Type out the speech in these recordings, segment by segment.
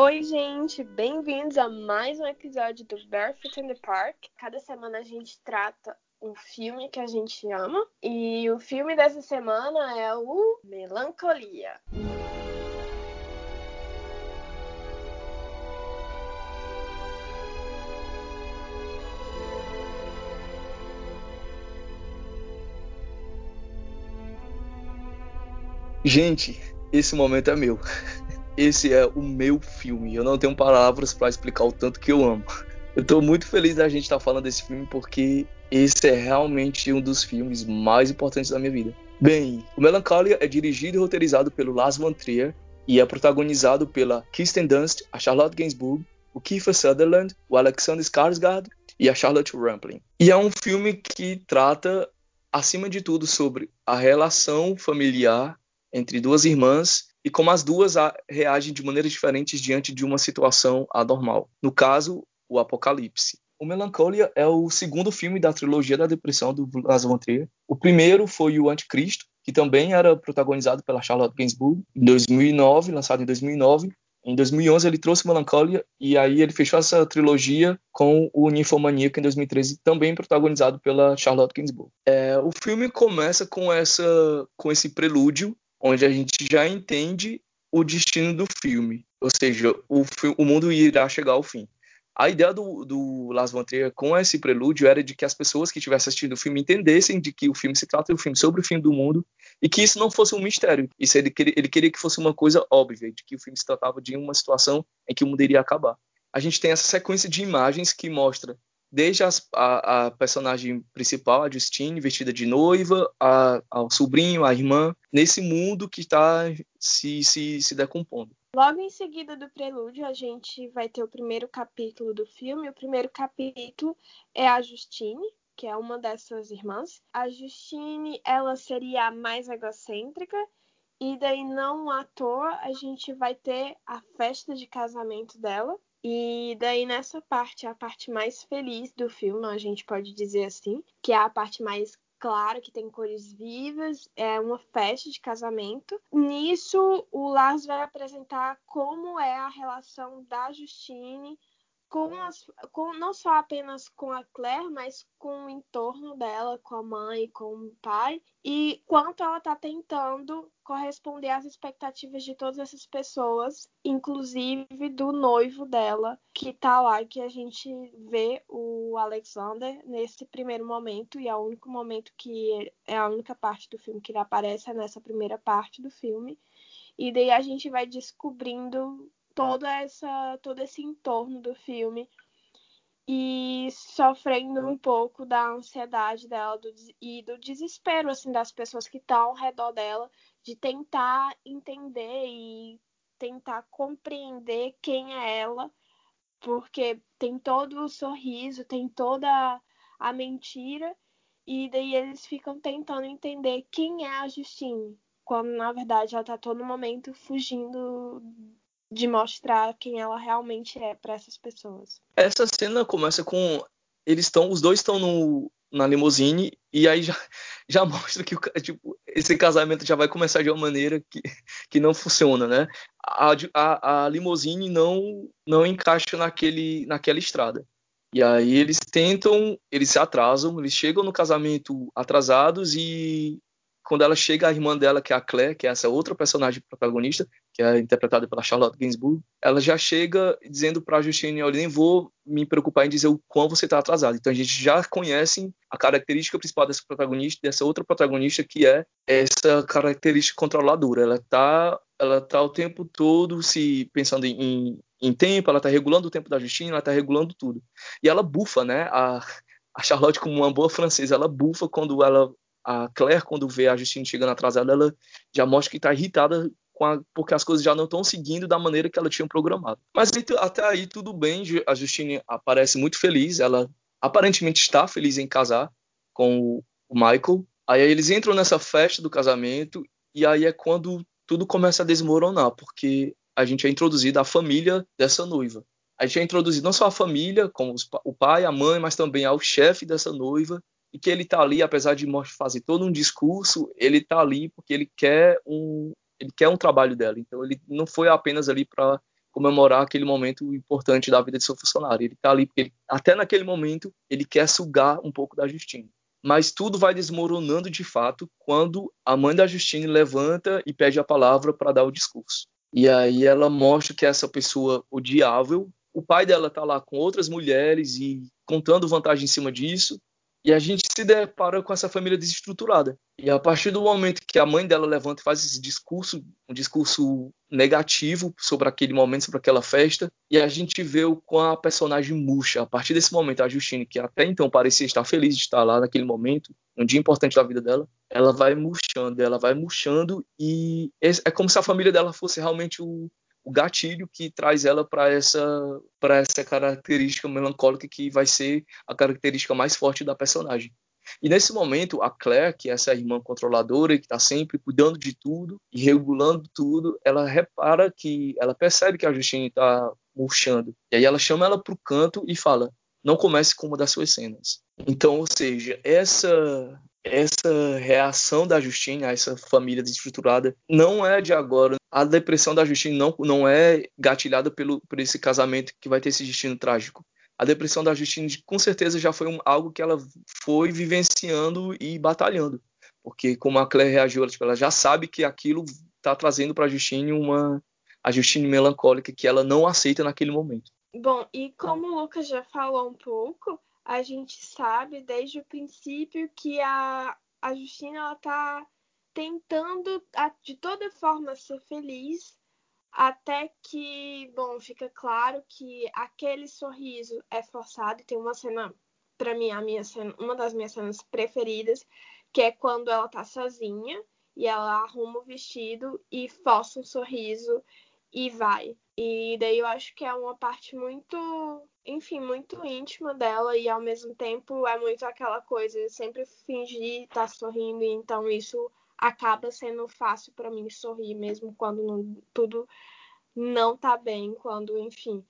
Oi, gente, bem-vindos a mais um episódio do Barefoot in the Park. Cada semana a gente trata um filme que a gente ama e o filme dessa semana é o Melancolia. Gente, esse momento é meu. Esse é o meu filme. Eu não tenho palavras para explicar o tanto que eu amo. Eu tô muito feliz da gente estar tá falando desse filme porque esse é realmente um dos filmes mais importantes da minha vida. Bem, o Melancholia é dirigido e roteirizado pelo Lars von Trier e é protagonizado pela Kirsten Dunst, a Charlotte Gainsbourg, o Kiefer Sutherland, o Alexander Skarsgård e a Charlotte Rampling. E é um filme que trata, acima de tudo, sobre a relação familiar entre duas irmãs e como as duas reagem de maneiras diferentes diante de uma situação anormal. No caso, o Apocalipse. O Melancholia é o segundo filme da trilogia da depressão do Lars von Trier. O primeiro foi o Anticristo, que também era protagonizado pela Charlotte Gainsbourg, em 2009, lançado em 2009. Em 2011 ele trouxe Melancholia e aí ele fechou essa trilogia com o Ninfomaníaco em 2013, também protagonizado pela Charlotte Gainsbourg. É, o filme começa com essa com esse prelúdio onde a gente já entende o destino do filme, ou seja, o, o mundo irá chegar ao fim. A ideia do, do Las von Trier com esse prelúdio era de que as pessoas que estivessem assistindo o filme entendessem de que o filme se trata um filme sobre o fim do mundo e que isso não fosse um mistério. Isso ele, ele queria que fosse uma coisa óbvia, de que o filme se tratava de uma situação em que o mundo iria acabar. A gente tem essa sequência de imagens que mostra desde as, a, a, personagem principal, a Justine, vestida de noiva, a, ao sobrinho, a irmã, nesse mundo que está se, se, se decompondo. Logo em seguida do prelúdio, a gente vai ter o primeiro capítulo do filme. O primeiro capítulo é a Justine, que é uma dessas irmãs. A Justine, ela seria a mais egocêntrica, e daí não à toa a gente vai ter a festa de casamento dela, e daí nessa parte, a parte mais feliz do filme, a gente pode dizer assim, que é a parte mais clara, que tem cores vivas, é uma festa de casamento. Nisso, o Lars vai apresentar como é a relação da Justine com, as, com não só apenas com a Claire, mas com o entorno dela, com a mãe, com o pai, e quanto ela está tentando corresponder às expectativas de todas essas pessoas, inclusive do noivo dela, que está lá, que a gente vê o Alexander nesse primeiro momento, e é o único momento que é a única parte do filme que ele aparece é nessa primeira parte do filme. E daí a gente vai descobrindo toda essa todo esse entorno do filme e sofrendo um pouco da ansiedade dela do, e do desespero assim das pessoas que estão ao redor dela de tentar entender e tentar compreender quem é ela porque tem todo o sorriso tem toda a mentira e daí eles ficam tentando entender quem é a Justine quando na verdade ela está todo momento fugindo de mostrar quem ela realmente é para essas pessoas. Essa cena começa com eles estão, os dois estão no, na limusine e aí já, já mostra que tipo, esse casamento já vai começar de uma maneira que, que não funciona, né? A, a, a limusine não não encaixa naquele naquela estrada. E aí eles tentam, eles se atrasam, eles chegam no casamento atrasados e quando ela chega, a irmã dela, que é a Claire, que é essa outra personagem protagonista, que é interpretada pela Charlotte Gainsbourg, ela já chega dizendo para a Justine, olha, nem vou me preocupar em dizer o quão você está atrasado. Então a gente já conhece a característica principal dessa protagonista, dessa outra protagonista, que é essa característica controladora. Ela está ela tá o tempo todo se pensando em, em tempo, ela está regulando o tempo da Justine, ela está regulando tudo. E ela bufa, né? A, a Charlotte, como uma boa francesa, ela bufa quando ela a Claire, quando vê a Justine chegando atrasada, ela já mostra que está irritada a, porque as coisas já não estão seguindo da maneira que ela tinha programado. Mas até aí tudo bem, a Justine aparece muito feliz, ela aparentemente está feliz em casar com o Michael. Aí eles entram nessa festa do casamento e aí é quando tudo começa a desmoronar, porque a gente é introduzido à família dessa noiva. A gente é introduzido não só à família, como o pai, a mãe, mas também ao chefe dessa noiva e que ele está ali, apesar de fazer todo um discurso, ele está ali porque ele quer um ele quer um trabalho dela. Então ele não foi apenas ali para comemorar aquele momento importante da vida de seu funcionário. Ele está ali porque ele, até naquele momento ele quer sugar um pouco da Justine. Mas tudo vai desmoronando de fato quando a mãe da Justine levanta e pede a palavra para dar o discurso. E aí ela mostra que essa pessoa odiável, o pai dela está lá com outras mulheres e contando vantagem em cima disso, e a gente se depara com essa família desestruturada. E a partir do momento que a mãe dela levanta e faz esse discurso, um discurso negativo sobre aquele momento, sobre aquela festa, e a gente vê o com a personagem murcha. A partir desse momento, a Justine, que até então parecia estar feliz de estar lá naquele momento, um dia importante da vida dela, ela vai murchando, ela vai murchando, e é como se a família dela fosse realmente o, o gatilho que traz ela para essa para essa característica melancólica que vai ser a característica mais forte da personagem. E nesse momento, a Claire, que é essa irmã controladora que está sempre cuidando de tudo e regulando tudo, ela repara que ela percebe que a Justine está murchando. E aí ela chama ela para o canto e fala: não comece com uma das suas cenas. Então, ou seja, essa essa reação da Justine a essa família desestruturada não é de agora. A depressão da Justine não, não é gatilhada pelo, por esse casamento que vai ter esse destino trágico. A depressão da Justine, com certeza, já foi um, algo que ela foi vivenciando e batalhando. Porque, como a Claire reagiu, ela, tipo, ela já sabe que aquilo está trazendo para a Justine uma. a Justine melancólica que ela não aceita naquele momento. Bom, e como o Lucas já falou um pouco, a gente sabe desde o princípio que a, a Justina ela tá tentando de toda forma ser feliz até que, bom, fica claro que aquele sorriso é forçado tem uma cena para mim a minha cena, uma das minhas cenas preferidas, que é quando ela tá sozinha e ela arruma o vestido e força um sorriso e vai. E daí eu acho que é uma parte muito, enfim, muito íntima dela e ao mesmo tempo é muito aquela coisa de sempre fingir estar tá sorrindo, e então isso acaba sendo fácil para mim sorrir mesmo quando não, tudo não tá bem, quando, enfim,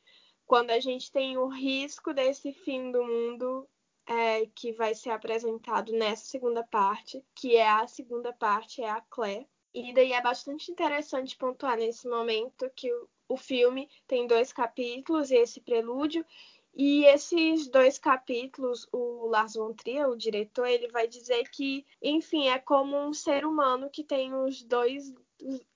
quando a gente tem o risco desse fim do mundo é, que vai ser apresentado nessa segunda parte, que é a segunda parte, é a Claire. E daí é bastante interessante pontuar nesse momento que o, filme tem dois capítulos, esse prelúdio, e esses dois capítulos, o Lars von Trier, o diretor, ele vai dizer que, enfim, é como um ser humano que tem os dois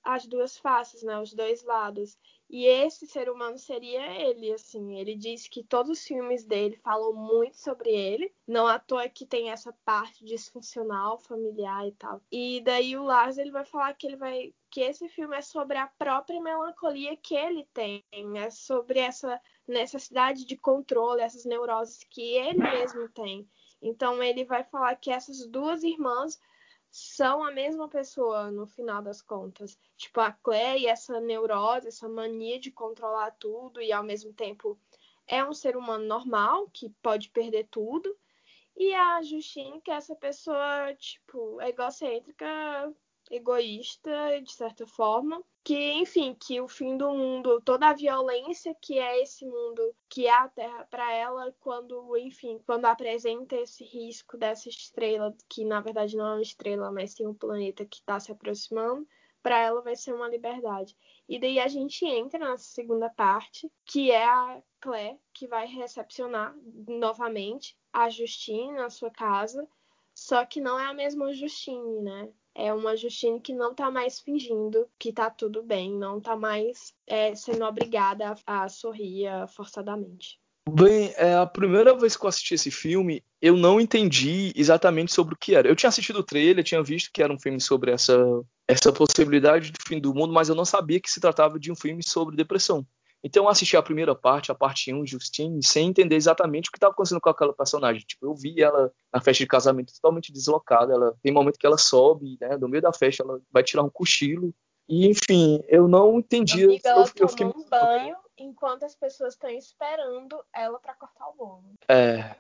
as duas faces, né, os dois lados. E esse ser humano seria ele, assim. Ele diz que todos os filmes dele falam muito sobre ele. Não à toa que tem essa parte disfuncional, familiar e tal. E daí o Lars ele vai falar que ele vai que esse filme é sobre a própria melancolia que ele tem, é sobre essa necessidade de controle, essas neuroses que ele mesmo tem. Então ele vai falar que essas duas irmãs são a mesma pessoa no final das contas. Tipo, a Claire, essa neurose, essa mania de controlar tudo e ao mesmo tempo é um ser humano normal que pode perder tudo. E a Justine, que é essa pessoa, tipo, egocêntrica, egoísta, de certa forma, que, enfim, que o fim do mundo, toda a violência que é esse mundo, que é a Terra para ela, quando, enfim, quando apresenta esse risco dessa estrela, que na verdade não é uma estrela, mas sim um planeta que está se aproximando, para ela vai ser uma liberdade. E daí a gente entra na segunda parte, que é a Claire, que vai recepcionar novamente a Justine na sua casa, só que não é a mesma Justine, né? É uma Justine que não tá mais fingindo que tá tudo bem, não tá mais é, sendo obrigada a, a sorrir forçadamente. Bem, é a primeira vez que eu assisti esse filme, eu não entendi exatamente sobre o que era. Eu tinha assistido o trailer, tinha visto que era um filme sobre essa, essa possibilidade do fim do mundo, mas eu não sabia que se tratava de um filme sobre depressão. Então eu assisti a primeira parte, a parte 1, Justine, sem entender exatamente o que estava acontecendo com aquela personagem. Tipo, eu vi ela na festa de casamento totalmente deslocada. Ela tem momento que ela sobe, né? No meio da festa, ela vai tirar um cochilo. E, enfim, eu não entendi. Amiga, ela eu, eu fiquei... um banho enquanto as pessoas estão esperando ela para cortar o bolo. É.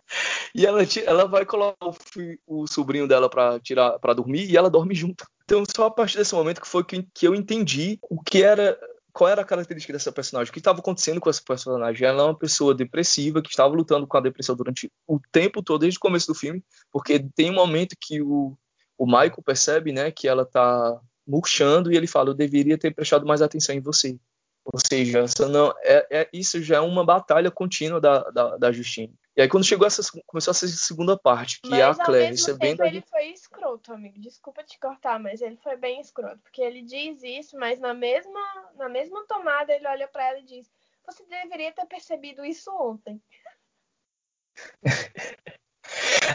E ela, ela vai colocar o, o sobrinho dela para tirar para dormir e ela dorme junto. Então, só a partir desse momento que foi que, que eu entendi o que era qual era a característica dessa personagem? O que estava acontecendo com essa personagem? Ela é uma pessoa depressiva que estava lutando com a depressão durante o tempo todo, desde o começo do filme, porque tem um momento que o, o Michael percebe né, que ela está murchando e ele fala: Eu deveria ter prestado mais atenção em você. Ou seja, não, é, é, isso já é uma batalha contínua da, da, da Justine. E aí quando chegou essa, começou essa segunda parte, que mas, é a Claire recebendo... Tempo, ele foi escroto, amigo. Desculpa te cortar, mas ele foi bem escroto. Porque ele diz isso, mas na mesma, na mesma tomada ele olha para ela e diz você deveria ter percebido isso ontem.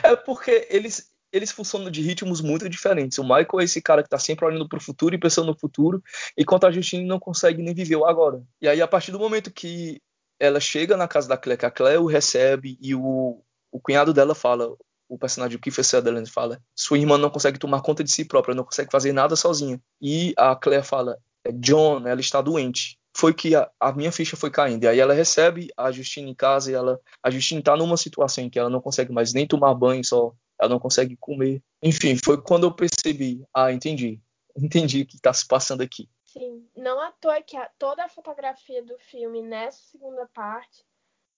é porque eles, eles funcionam de ritmos muito diferentes. O Michael é esse cara que tá sempre olhando pro futuro e pensando no futuro, enquanto a Justine não consegue nem viver o agora. E aí, a partir do momento que ela chega na casa da Claire, que a Claire o recebe e o, o cunhado dela fala, o personagem Kiefer Sutherland fala, sua irmã não consegue tomar conta de si própria, não consegue fazer nada sozinha. E a Claire fala, é John, ela está doente. Foi que a, a, minha ficha foi caindo. E aí ela recebe a Justine em casa e ela, a Justine está numa situação em que ela não consegue mais nem tomar banho, só ela não consegue comer. Enfim, foi quando eu percebi, ah, entendi, entendi o que está se passando aqui. Sim, não à toa que a, toda a fotografia do filme nessa segunda parte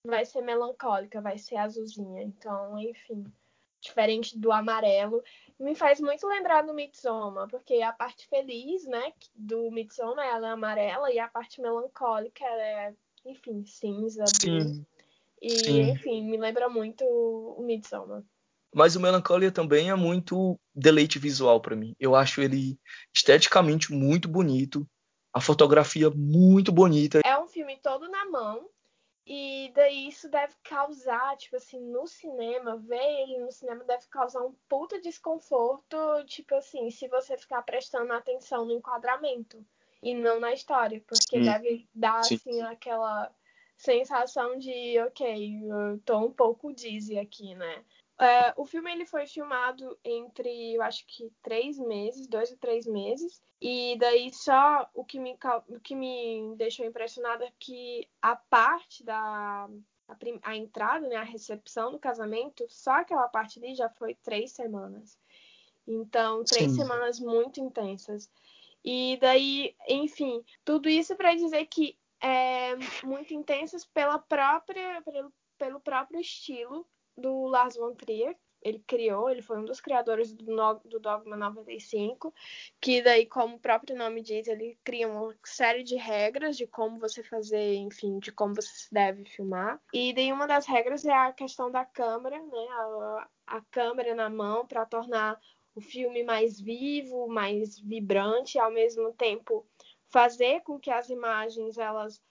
vai ser melancólica, vai ser azulzinha. Então, enfim, diferente do amarelo, me faz muito lembrar do Midsommar, porque a parte feliz, né, do Midsommar ela é amarela e a parte melancólica ela é, enfim, cinza. Sim. E, Sim. enfim, me lembra muito o Midsommar. Mas o Melancholia também é muito deleite visual para mim. Eu acho ele esteticamente muito bonito, a fotografia muito bonita. É um filme todo na mão, e daí isso deve causar, tipo assim, no cinema, ver ele no cinema deve causar um puta desconforto, tipo assim, se você ficar prestando atenção no enquadramento e não na história, porque Sim. deve dar, Sim. assim, aquela sensação de, ok, eu tô um pouco dizzy aqui, né? É, o filme ele foi filmado entre, eu acho que três meses, dois ou três meses. E daí só o que me, o que me deixou impressionada é que a parte da a, a entrada, né, a recepção do casamento, só aquela parte ali já foi três semanas. Então, três Sim. semanas muito intensas. E daí, enfim, tudo isso para dizer que é muito intensas pela própria, pelo, pelo próprio estilo do Lars von Trier. Ele criou, ele foi um dos criadores do, no, do Dogma 95, que daí, como o próprio nome diz, ele cria uma série de regras de como você fazer, enfim, de como você deve filmar. E daí uma das regras é a questão da câmera, né? A, a câmera na mão para tornar o filme mais vivo, mais vibrante, e ao mesmo tempo fazer com que as imagens elas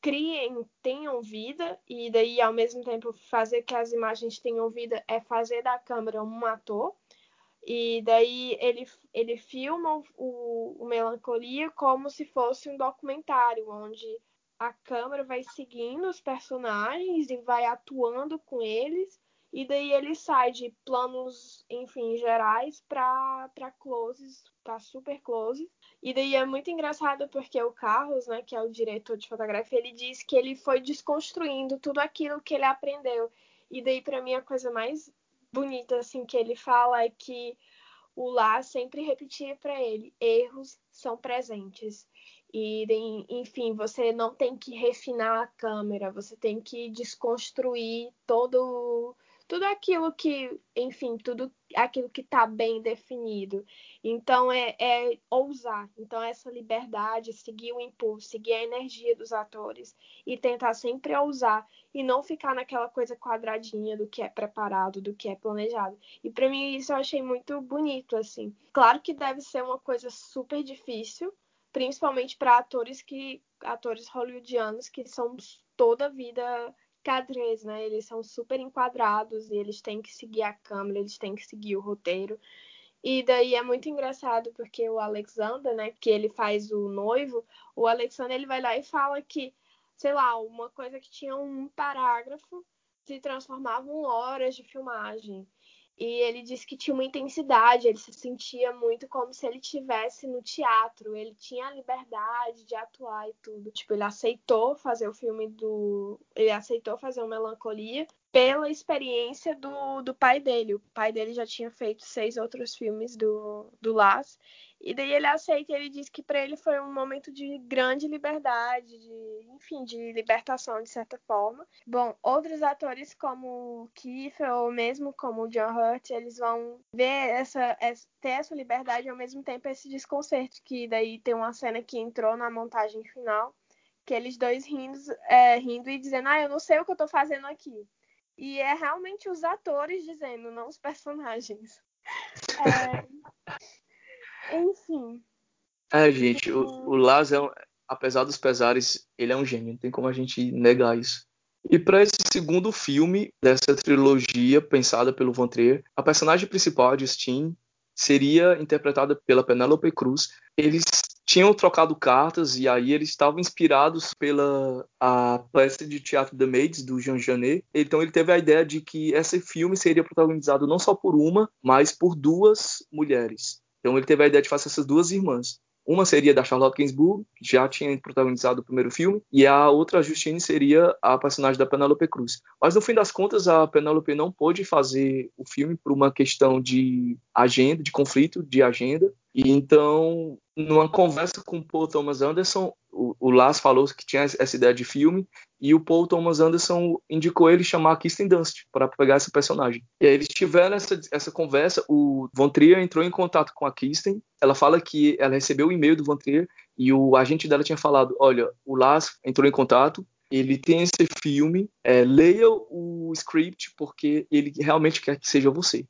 criem, tenham vida, e daí ao mesmo tempo fazer que as imagens tenham vida é fazer da câmera um ator. E daí ele, ele filma o, o Melancolia como se fosse um documentário, onde a câmera vai seguindo os personagens e vai atuando com eles e daí ele sai de planos, enfim, gerais para closes, para super closes. E daí é muito engraçado porque o Carlos, né, que é o diretor de fotografia, ele diz que ele foi desconstruindo tudo aquilo que ele aprendeu. E daí para mim a coisa mais bonita assim que ele fala é que o Lá sempre repetia para ele: erros são presentes. E, enfim, você não tem que refinar a câmera, você tem que desconstruir todo tudo aquilo que, enfim, tudo aquilo que está bem definido. Então é, é, ousar. Então essa liberdade, seguir o impulso, seguir a energia dos atores e tentar sempre ousar e não ficar naquela coisa quadradinha do que é preparado, do que é planejado. E para mim isso eu achei muito bonito assim. Claro que deve ser uma coisa super difícil, principalmente para atores que atores hollywoodianos que são toda vida cadres, né? Eles são super enquadrados e eles têm que seguir a câmera, eles têm que seguir o roteiro. E daí é muito engraçado porque o Alexander, né, que ele faz o noivo, o Alexander ele vai lá e fala que, sei lá, uma coisa que tinha um parágrafo se transformava em horas de filmagem. E ele disse que tinha uma intensidade, ele se sentia muito como se ele tivesse no teatro, ele tinha a liberdade de atuar e tudo. Tipo, ele aceitou fazer o filme do. Ele aceitou fazer o Melancolia pela experiência do, do pai dele. O pai dele já tinha feito seis outros filmes do, do Las. E daí ele aceita e ele diz que para ele foi um momento de grande liberdade, de, enfim, de libertação de certa forma. Bom, outros atores como Kiefer ou mesmo como John Hurt, eles vão ver essa, essa ter essa liberdade e ao mesmo tempo esse desconcerto que daí tem uma cena que entrou na montagem final que eles dois rindo, é, rindo e dizendo, ah, eu não sei o que eu tô fazendo aqui. E é realmente os atores dizendo, não os personagens. É... Enfim. É, gente, o, o Laz, é um, apesar dos pesares, ele é um gênio, não tem como a gente negar isso. E para esse segundo filme dessa trilogia pensada pelo Von Trier, a personagem principal, a Justine, seria interpretada pela Penélope Cruz. Eles tinham trocado cartas e aí eles estavam inspirados pela a peça de teatro The Maids do Jean Genet. Então ele teve a ideia de que esse filme seria protagonizado não só por uma, mas por duas mulheres. Então ele teve a ideia de fazer essas duas irmãs. Uma seria da Charlotte Gainsbourg, que já tinha protagonizado o primeiro filme, e a outra, a Justine, seria a personagem da Penélope Cruz. Mas no fim das contas, a Penélope não pôde fazer o filme por uma questão de agenda, de conflito de agenda, e então, numa conversa com o Paul Thomas Anderson, o, o Lars falou que tinha essa ideia de filme e o Paul Thomas Anderson indicou ele chamar Kirsten Dunst para pegar esse personagem. E aí eles tiveram essa, essa conversa, o Von Trier entrou em contato com a Kirsten, ela fala que ela recebeu o e-mail do Von Trier e o agente dela tinha falado, olha, o Lars entrou em contato, ele tem esse filme, é, leia o script porque ele realmente quer que seja você.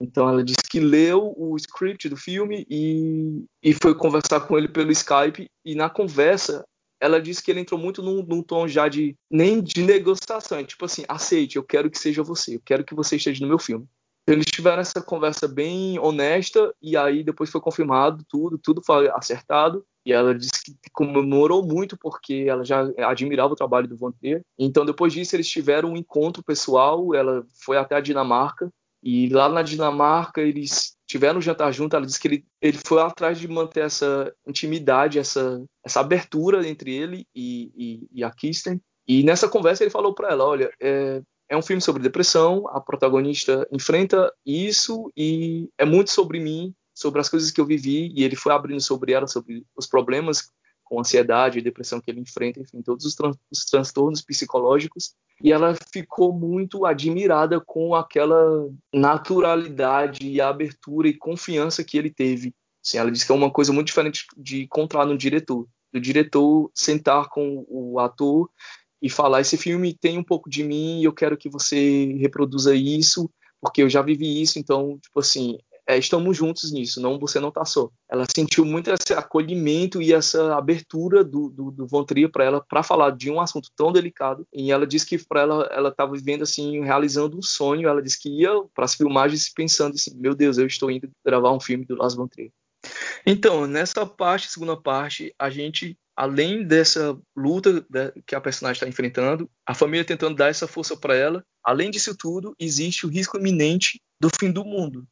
Então ela disse que leu o script do filme e, e foi conversar com ele pelo Skype. E na conversa, ela disse que ele entrou muito num, num tom já de nem de negociação, é tipo assim, aceite, eu quero que seja você, eu quero que você esteja no meu filme. Então, eles tiveram essa conversa bem honesta e aí depois foi confirmado tudo, tudo foi acertado. E ela disse que comemorou muito porque ela já admirava o trabalho do Von Trier. Então depois disso eles tiveram um encontro pessoal, ela foi até a Dinamarca e lá na Dinamarca eles tiveram um jantar junto. Ela disse que ele, ele foi atrás de manter essa intimidade, essa, essa abertura entre ele e, e, e a Kirsten. E nessa conversa ele falou para ela: olha, é, é um filme sobre depressão, a protagonista enfrenta isso e é muito sobre mim, sobre as coisas que eu vivi. E ele foi abrindo sobre ela, sobre os problemas com ansiedade e depressão que ele enfrenta, enfim, todos os, tran os transtornos psicológicos. E ela ficou muito admirada com aquela naturalidade e abertura e confiança que ele teve. Assim, ela disse que é uma coisa muito diferente de encontrar no diretor. Do diretor sentar com o ator e falar: esse filme tem um pouco de mim eu quero que você reproduza isso, porque eu já vivi isso. Então, tipo assim, é, estamos juntos nisso, não você não está só. Ela sentiu muito esse acolhimento e essa abertura do, do, do Von Trier para ela para falar de um assunto tão delicado. E ela disse que para ela ela estava vivendo assim, realizando um sonho. Ela disse que ia para as filmagens pensando assim, meu Deus, eu estou indo gravar um filme do Lars Von Trier. Então, nessa parte, segunda parte, a gente além dessa luta que a personagem está enfrentando, a família tentando dar essa força para ela, além disso tudo, existe o risco iminente do fim do mundo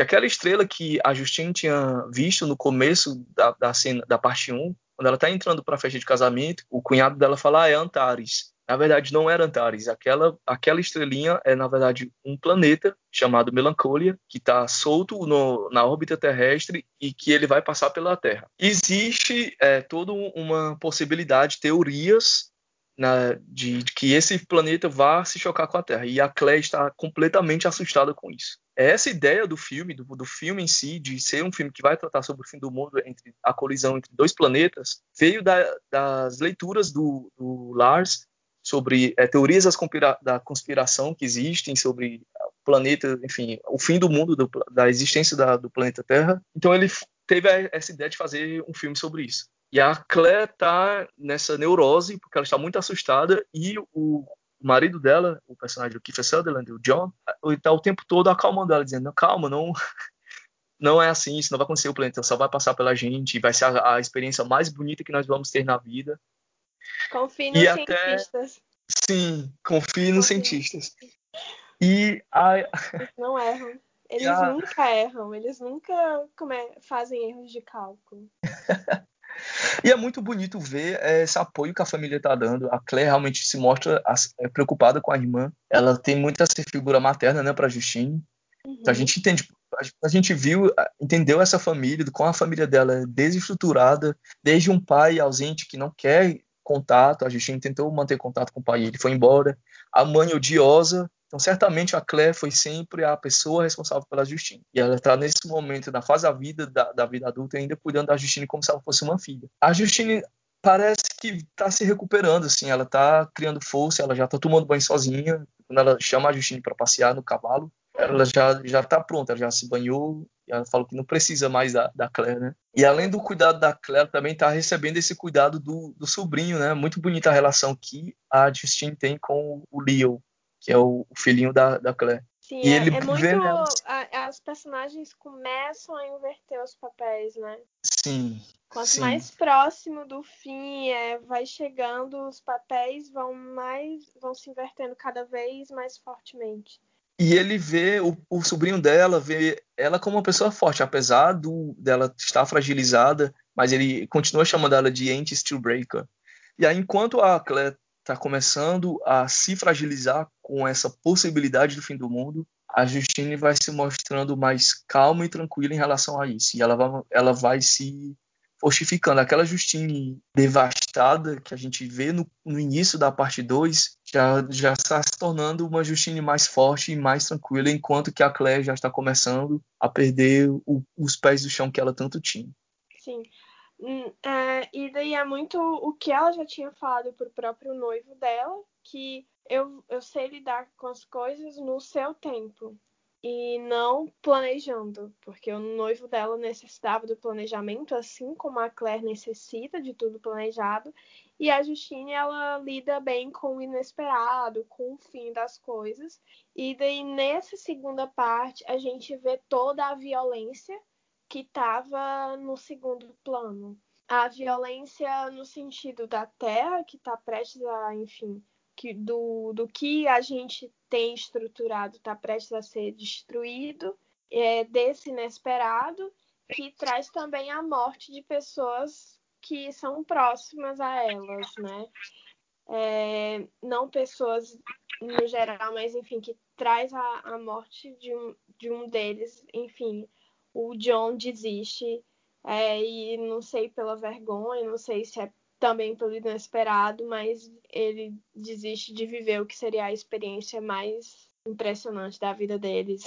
que aquela estrela que a Justine tinha visto no começo da, da cena da parte 1, quando ela está entrando para a festa de casamento, o cunhado dela fala: ah, é Antares. Na verdade, não era Antares. Aquela, aquela estrelinha é, na verdade, um planeta chamado Melancolia, que está solto no, na órbita terrestre e que ele vai passar pela Terra. Existe é, toda uma possibilidade, teorias na, de, de, que esse planeta vá se chocar com a Terra. E a Claire está completamente assustada com isso. Essa ideia do filme, do, do, filme em si, de ser um filme que vai tratar sobre o fim do mundo, entre a colisão entre dois planetas, veio da, das leituras do, do Lars sobre é, teorias conspira da conspiração que existem sobre o planeta, enfim, o fim do mundo, do, da existência da, do planeta Terra. Então ele teve essa ideia de fazer um filme sobre isso. E a Claire tá nessa neurose, porque ela está muito assustada, e o, marido dela, o personagem do Kiefer Sutherland, o John, ele tá o tempo todo acalmando ela, dizendo, calma, não, não é assim, isso não vai acontecer, o planeta só vai passar pela gente, vai ser a, a experiência mais bonita que nós vamos ter na vida. Confie nos e cientistas. Até, sim, confie nos cientistas. E a... Eles não erram. Eles a... nunca erram, eles nunca come... fazem erros de cálculo. E é muito bonito ver é, esse apoio que a família está dando. A Claire realmente se mostra é, preocupada com a irmã. Ela tem muita essa figura materna né, para Justine. Uhum. Então a gente entende, a gente viu, entendeu essa família, com a família dela é desestruturada, desde um pai ausente que não quer contato. A Justine tentou manter contato com o pai, ele foi embora. A mãe odiosa então, certamente a Claire foi sempre a pessoa responsável pela Justine. E ela está nesse momento, na fase da vida, da, da, vida adulta, ainda cuidando da Justine como se ela fosse uma filha. A Justine parece que tá se recuperando, assim, ela tá criando força, ela já tá tomando banho sozinha. Quando ela chama a Justine para passear no cavalo, ela já, já tá pronta, ela já se banhou, ela falou que não precisa mais da, da Claire, né? E além do cuidado da Claire, também tá recebendo esse cuidado do, do sobrinho, né? Muito bonita a relação que a Justine tem com o Leo, que é o, o filhinho da, da Claire. Sim, e é, ele é muito. A, as personagens começam a inverter os papéis, né? Sim. Quanto sim. mais próximo do fim é, vai chegando, os papéis vão mais. vão se invertendo cada vez mais fortemente. E ele vê o, o sobrinho dela, vê ela como uma pessoa forte, apesar do, dela estar fragilizada, mas ele continua chamando ela de anti-steelbreaker. E aí, enquanto a Claire está começando a se fragilizar com essa possibilidade do fim do mundo, a Justine vai se mostrando mais calma e tranquila em relação a isso. E ela vai, ela vai se fortificando. Aquela Justine devastada que a gente vê no, no início da parte 2 já, já está se tornando uma Justine mais forte e mais tranquila, enquanto que a Claire já está começando a perder o, os pés do chão que ela tanto tinha. Sim. Hum, é, e daí é muito o que ela já tinha falado pro próprio noivo dela, que eu, eu sei lidar com as coisas no seu tempo e não planejando, porque o noivo dela necessitava do planejamento, assim como a Claire necessita de tudo planejado, e a Justine ela lida bem com o inesperado, com o fim das coisas. E daí nessa segunda parte a gente vê toda a violência que estava no segundo plano. A violência no sentido da terra, que está prestes a, enfim, que, do, do que a gente tem estruturado está prestes a ser destruído, é, desse inesperado, que traz também a morte de pessoas que são próximas a elas, né? É, não pessoas no geral, mas enfim, que traz a, a morte de um, de um deles, enfim, o John desiste é, e não sei pela vergonha, não sei se é também pelo inesperado, mas ele desiste de viver o que seria a experiência mais impressionante da vida deles.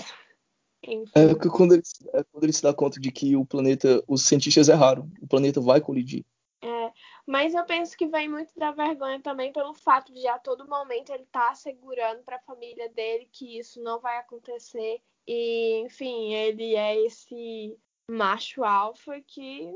Enfim. É que quando ele, é quando ele se dá conta de que o planeta, os cientistas erraram, o planeta vai colidir. É, mas eu penso que vem muito da vergonha também pelo fato de a todo momento ele estar tá assegurando para a família dele que isso não vai acontecer e, enfim, ele é esse macho alfa que.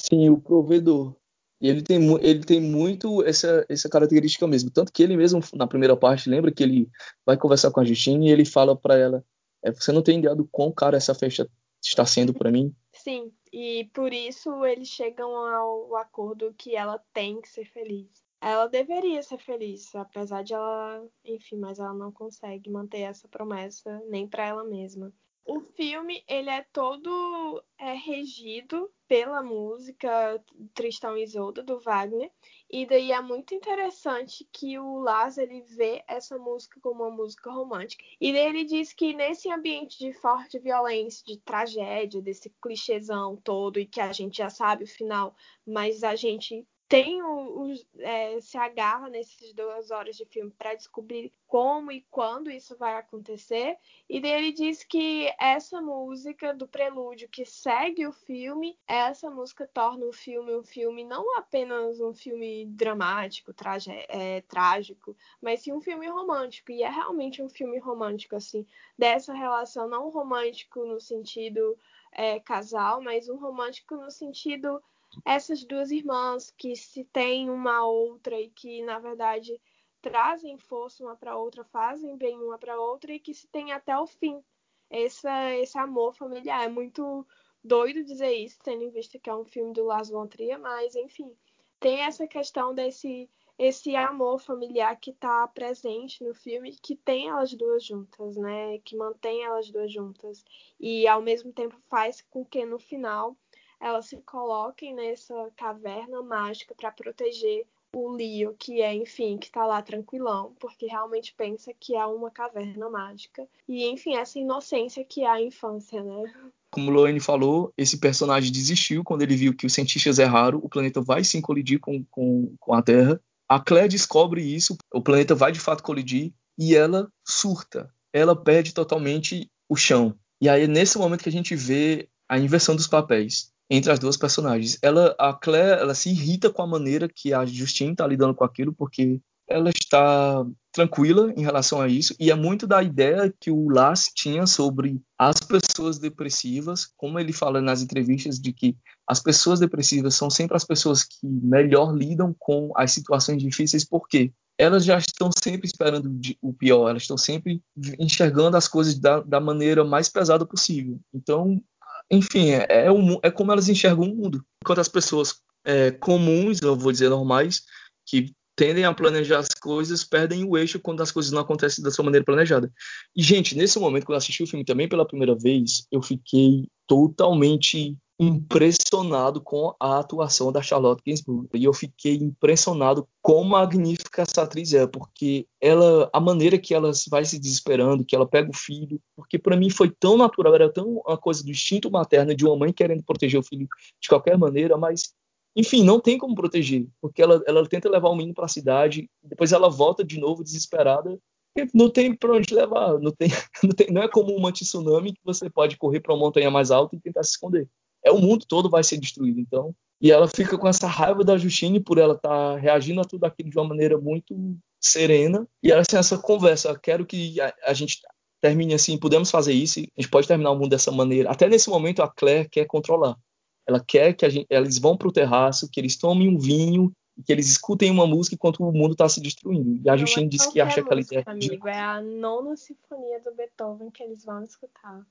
Sim, o provedor. E ele tem, ele tem muito essa, essa característica mesmo. Tanto que ele mesmo, na primeira parte, lembra que ele vai conversar com a Justine e ele fala para ela: é, Você não tem ideia do quão cara essa festa está sendo para mim? Sim, e por isso eles chegam ao acordo que ela tem que ser feliz. Ela deveria ser feliz, apesar de ela, enfim, mas ela não consegue manter essa promessa nem para ela mesma. O filme ele é todo é, regido pela música Tristão e Isolda do Wagner. E daí é muito interessante que o Lars ele vê essa música como uma música romântica. E daí ele diz que nesse ambiente de forte violência, de tragédia, desse clichêzão todo e que a gente já sabe o final, mas a gente tem é, se agarra nessas duas horas de filme para descobrir como e quando isso vai acontecer. E daí ele diz que essa música do prelúdio que segue o filme, essa música torna o filme um filme não apenas um filme dramático, é, trágico, mas sim um filme romântico. E é realmente um filme romântico, assim, dessa relação, não romântico no sentido é, casal, mas um romântico no sentido essas duas irmãs que se têm uma outra e que na verdade trazem força uma para outra, fazem bem uma para outra e que se tem até o fim. Essa, esse amor familiar é muito doido dizer isso, tendo em vista que é um filme do Lars von Trier, mas enfim, tem essa questão desse esse amor familiar que está presente no filme, que tem elas duas juntas, né? Que mantém elas duas juntas e ao mesmo tempo faz com que no final elas se coloquem nessa caverna mágica para proteger o Leo, que é, enfim, que está lá tranquilão, porque realmente pensa que é uma caverna mágica. E, enfim, essa inocência que é a infância, né? Como Loane falou, esse personagem desistiu quando ele viu que os cientistas erraram, o planeta vai sim colidir com, com, com a Terra. A Claire descobre isso, o planeta vai de fato colidir, e ela surta. Ela perde totalmente o chão. E aí é nesse momento que a gente vê a inversão dos papéis entre as duas personagens. Ela, a Claire, ela se irrita com a maneira que a Justine está lidando com aquilo, porque ela está tranquila em relação a isso e é muito da ideia que o Lars tinha sobre as pessoas depressivas, como ele fala nas entrevistas de que as pessoas depressivas são sempre as pessoas que melhor lidam com as situações difíceis porque elas já estão sempre esperando o pior, elas estão sempre enxergando as coisas da, da maneira mais pesada possível. Então, enfim, é, é, é como elas enxergam o mundo. Enquanto as pessoas é, comuns, eu vou dizer normais, que tendem a planejar as coisas, perdem o eixo quando as coisas não acontecem da sua maneira planejada. E, gente, nesse momento, quando eu assisti o filme também pela primeira vez, eu fiquei totalmente impressionado com a atuação da Charlotte Gainsbourg. E eu fiquei impressionado com magnífica essa atriz é, porque ela, a maneira que ela vai se desesperando, que ela pega o filho, porque para mim foi tão natural, era tão uma coisa do instinto materno de uma mãe querendo proteger o filho de qualquer maneira, mas enfim, não tem como proteger, porque ela, ela tenta levar o menino para a cidade, depois ela volta de novo desesperada, não tem para onde levar, não, tem, não, tem, não é como uma tsunami que você pode correr para uma montanha mais alta e tentar se esconder. É o mundo todo vai ser destruído, então. E ela fica com essa raiva da Justine por ela estar tá reagindo a tudo aquilo de uma maneira muito serena. E ela tem essa conversa, quero que a, a gente termine assim, podemos fazer isso, a gente pode terminar o mundo dessa maneira. Até nesse momento a Claire quer controlar. Ela quer que gente, eles vão para o terraço, que eles tomem um vinho, que eles escutem uma música enquanto o mundo está se destruindo. E a Justine é diz que acha que ela é. Amigo, é a nona sinfonia do Beethoven que eles vão escutar.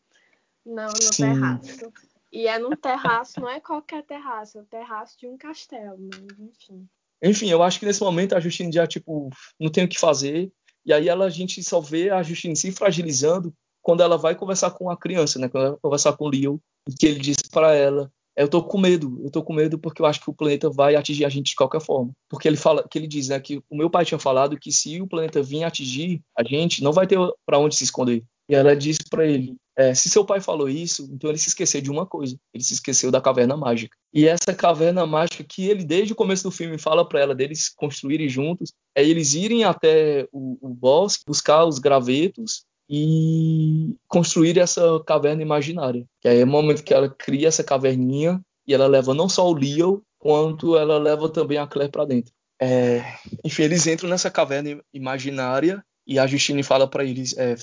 Não, no Sim. terraço. E é num terraço, não é qualquer terraço, é o terraço de um castelo, mas enfim. Enfim, eu acho que nesse momento a Justine já, tipo, não tem o que fazer. E aí ela, a gente só vê a Justine se fragilizando quando ela vai conversar com a criança, né? Quando ela vai conversar com o Leo, e que ele diz para ela eu tô com medo, eu tô com medo porque eu acho que o planeta vai atingir a gente de qualquer forma. Porque ele fala, que ele diz, né, que o meu pai tinha falado que se o planeta vir atingir a gente, não vai ter para onde se esconder. E ela disse para ele, é, se seu pai falou isso, então ele se esqueceu de uma coisa. Ele se esqueceu da caverna mágica. E essa caverna mágica que ele desde o começo do filme fala para ela deles construírem juntos, é eles irem até o, o bosque, buscar os gravetos e construir essa caverna imaginária. Que aí é o momento que ela cria essa caverninha e ela leva não só o Leo, quanto ela leva também a Claire para dentro. É... enfim, eles entram nessa caverna imaginária e a Justine fala para eles: é,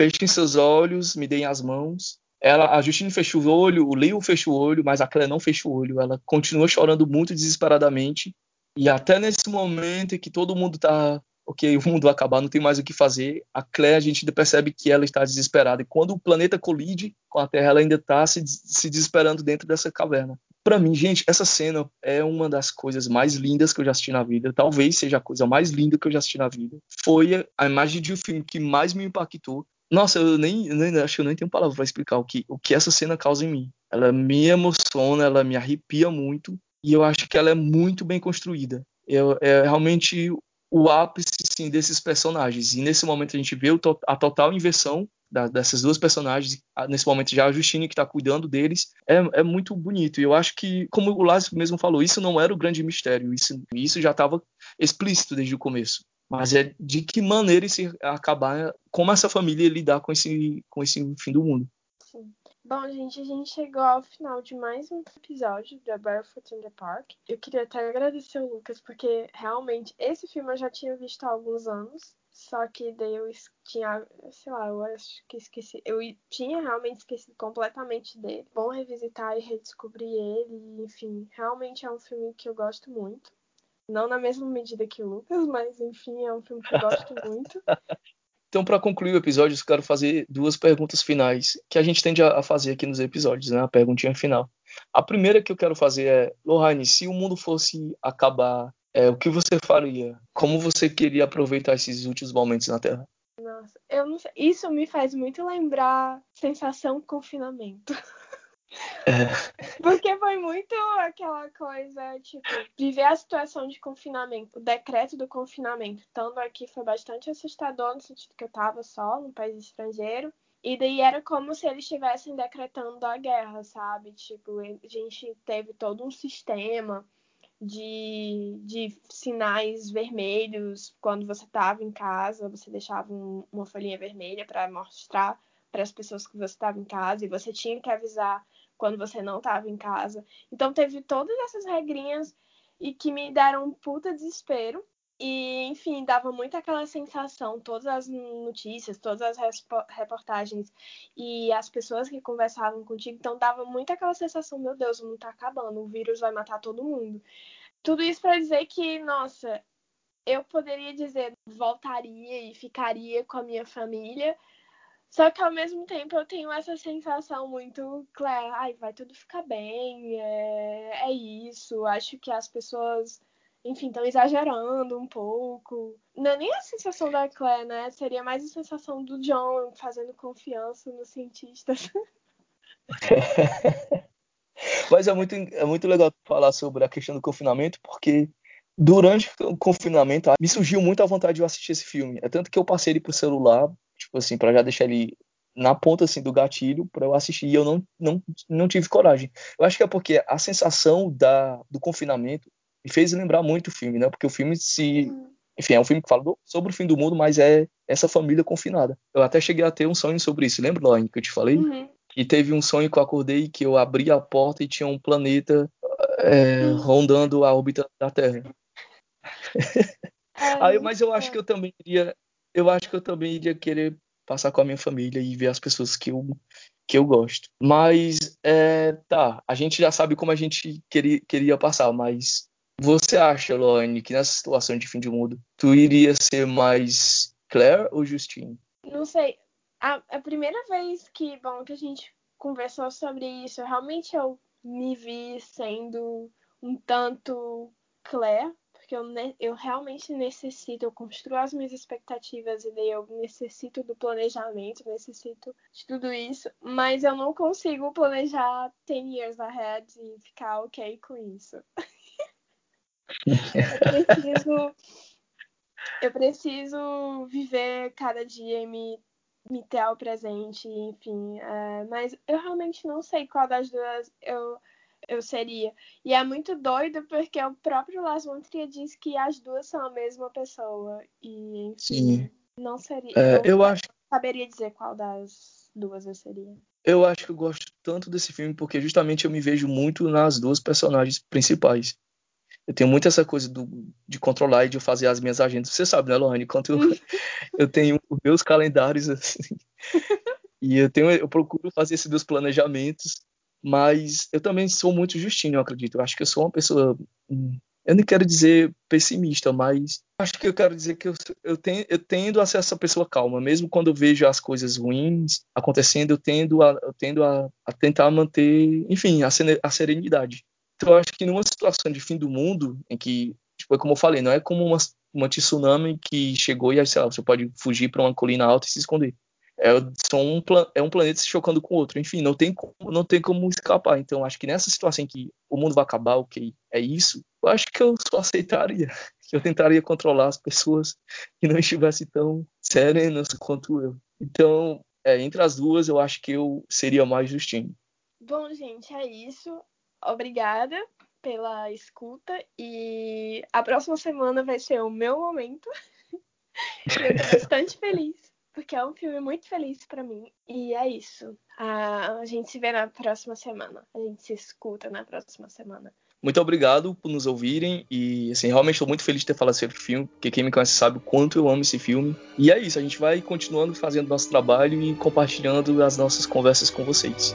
fechem seus olhos, me deem as mãos. Ela, a Justine fecha o olho, o Leo fecha o olho, mas a Claire não fecha o olho. Ela continua chorando muito desesperadamente. E até nesse momento em que todo mundo está ok, o mundo vai acabar, não tem mais o que fazer. A Claire, a gente percebe que ela está desesperada. E quando o planeta colide com a Terra, ela ainda está se, se desesperando dentro dessa caverna. Para mim, gente, essa cena é uma das coisas mais lindas que eu já assisti na vida. Talvez seja a coisa mais linda que eu já assisti na vida. Foi a imagem de um filme que mais me impactou. Nossa, eu nem, nem acho que eu nem tenho palavra para explicar o que, o que essa cena causa em mim. Ela me emociona, ela me arrepia muito e eu acho que ela é muito bem construída. Eu, é realmente o ápice sim, desses personagens. E nesse momento a gente vê a total inversão da, dessas duas personagens. Nesse momento já a Justine que está cuidando deles é, é, muito bonito. E eu acho que, como o Lázaro mesmo falou, isso não era o grande mistério. Isso, isso já estava explícito desde o começo. Mas é de que maneira esse acabar, como essa família lidar com esse, com esse fim do mundo. Sim. Bom, gente, a gente chegou ao final de mais um episódio da Barefoot in the Park. Eu queria até agradecer o Lucas, porque realmente esse filme eu já tinha visto há alguns anos. Só que daí eu tinha, sei lá, eu acho que esqueci. Eu tinha realmente esquecido completamente dele. Bom revisitar e redescobrir ele. Enfim, realmente é um filme que eu gosto muito. Não na mesma medida que o Lucas, mas enfim, é um filme que eu gosto muito. Então, para concluir o episódio, eu quero fazer duas perguntas finais que a gente tende a fazer aqui nos episódios, né? A perguntinha final. A primeira que eu quero fazer é, Lohane, se o mundo fosse acabar, é, o que você faria? Como você queria aproveitar esses últimos momentos na Terra? Nossa, eu não sei. Isso me faz muito lembrar sensação confinamento. É. Porque foi muito aquela coisa, tipo, viver a situação de confinamento, o decreto do confinamento, estando aqui foi bastante assustador, no sentido que eu tava só num país estrangeiro. E daí era como se eles estivessem decretando a guerra, sabe? Tipo, a gente teve todo um sistema de, de sinais vermelhos quando você estava em casa, você deixava um, uma folhinha vermelha para mostrar para as pessoas que você estava em casa e você tinha que avisar quando você não estava em casa. Então teve todas essas regrinhas e que me deram um puta desespero. E, enfim, dava muito aquela sensação, todas as notícias, todas as reportagens e as pessoas que conversavam contigo, então dava muito aquela sensação, meu Deus, o mundo tá acabando, o vírus vai matar todo mundo. Tudo isso para dizer que, nossa, eu poderia dizer voltaria e ficaria com a minha família, só que ao mesmo tempo eu tenho essa sensação muito clara, ai, vai tudo ficar bem, é, é isso. Acho que as pessoas, enfim, estão exagerando um pouco. Não é nem a sensação da Claire, né? Seria mais a sensação do John fazendo confiança nos cientistas. Mas é muito, é muito legal falar sobre a questão do confinamento, porque durante o confinamento me surgiu muito a vontade de eu assistir esse filme. É tanto que eu passei ele pro celular tipo assim, para já deixar ele na ponta assim do gatilho para eu assistir e eu não, não, não tive coragem. Eu acho que é porque a sensação da, do confinamento me fez lembrar muito o filme, né? Porque o filme se uhum. enfim, é um filme que fala sobre o fim do mundo, mas é essa família confinada. Eu até cheguei a ter um sonho sobre isso. Lembra, Laine, que eu te falei? Uhum. Que teve um sonho que eu acordei que eu abri a porta e tinha um planeta é, uhum. rondando a órbita da Terra. Aí, mas eu acho que eu também iria eu acho que eu também iria querer passar com a minha família e ver as pessoas que eu, que eu gosto. Mas, é, tá, a gente já sabe como a gente queria, queria passar, mas você acha, Loane, que nessa situação de fim de mundo, tu iria ser mais Claire ou Justine? Não sei. A, a primeira vez que, bom, que a gente conversou sobre isso, realmente eu me vi sendo um tanto Claire, porque eu, eu realmente necessito, eu construo as minhas expectativas e daí eu necessito do planejamento, necessito de tudo isso, mas eu não consigo planejar 10 years ahead e ficar ok com isso. eu preciso eu preciso viver cada dia e me, me ter ao presente, enfim. É, mas eu realmente não sei qual das duas eu eu seria. E é muito doido porque o próprio Lars von Trier diz que as duas são a mesma pessoa. E, enfim, Sim. não seria. É, não eu acho. saberia dizer qual das duas eu seria. Eu acho que eu gosto tanto desse filme porque justamente eu me vejo muito nas duas personagens principais. Eu tenho muito essa coisa do, de controlar e de fazer as minhas agendas. Você sabe, né, Lohane? Quanto eu, eu tenho os meus calendários assim. e eu tenho, eu procuro fazer esses meus planejamentos mas eu também sou muito justinho, eu acredito. Eu acho que eu sou uma pessoa. Hum, eu não quero dizer pessimista, mas acho que eu quero dizer que eu, eu, eu tendo a ser essa pessoa calma. Mesmo quando eu vejo as coisas ruins acontecendo, eu tendo a, eu tendo a, a tentar manter, enfim, a, a serenidade. Então, eu acho que numa situação de fim do mundo, em que, tipo, é como eu falei, não é como uma, uma tsunami que chegou e, sei lá, você pode fugir para uma colina alta e se esconder é, um, é um planeta se chocando com o outro. Enfim, não tem, como, não tem como escapar. Então, acho que nessa situação em que o mundo vai acabar, ok, é isso, eu acho que eu só aceitaria. Eu tentaria controlar as pessoas que não estivessem tão serenas quanto eu. Então, é, entre as duas, eu acho que eu seria mais justinho. Bom, gente, é isso. Obrigada pela escuta e a próxima semana vai ser o meu momento. eu tô bastante feliz porque é um filme muito feliz para mim. E é isso. A, gente se vê na próxima semana. A gente se escuta na próxima semana. Muito obrigado por nos ouvirem e assim, realmente estou muito feliz de ter falado sobre o filme, porque quem me conhece sabe o quanto eu amo esse filme. E é isso, a gente vai continuando fazendo nosso trabalho e compartilhando as nossas conversas com vocês.